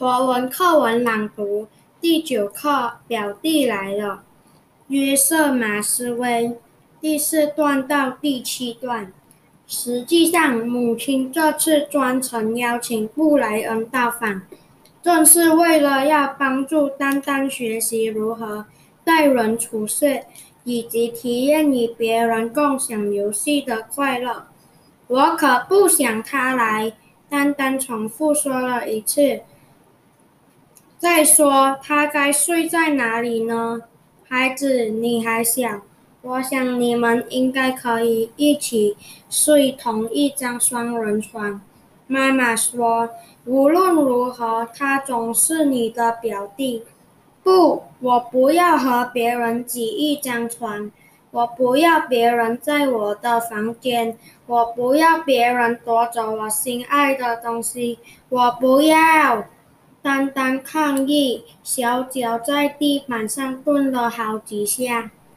华文课文朗读第九课表弟来了。约瑟马斯威第四段到第七段。实际上，母亲这次专程邀请布莱恩到访，正是为了要帮助丹丹学习如何待人处事，以及体验与别人共享游戏的快乐。我可不想他来，丹丹重复说了一次。再说，他该睡在哪里呢？孩子，你还小，我想你们应该可以一起睡同一张双人床。妈妈说，无论如何，他总是你的表弟。不，我不要和别人挤一张床，我不要别人在我的房间，我不要别人夺走我心爱的东西，我不要。丹丹抗议，小脚在地板上蹲了好几下。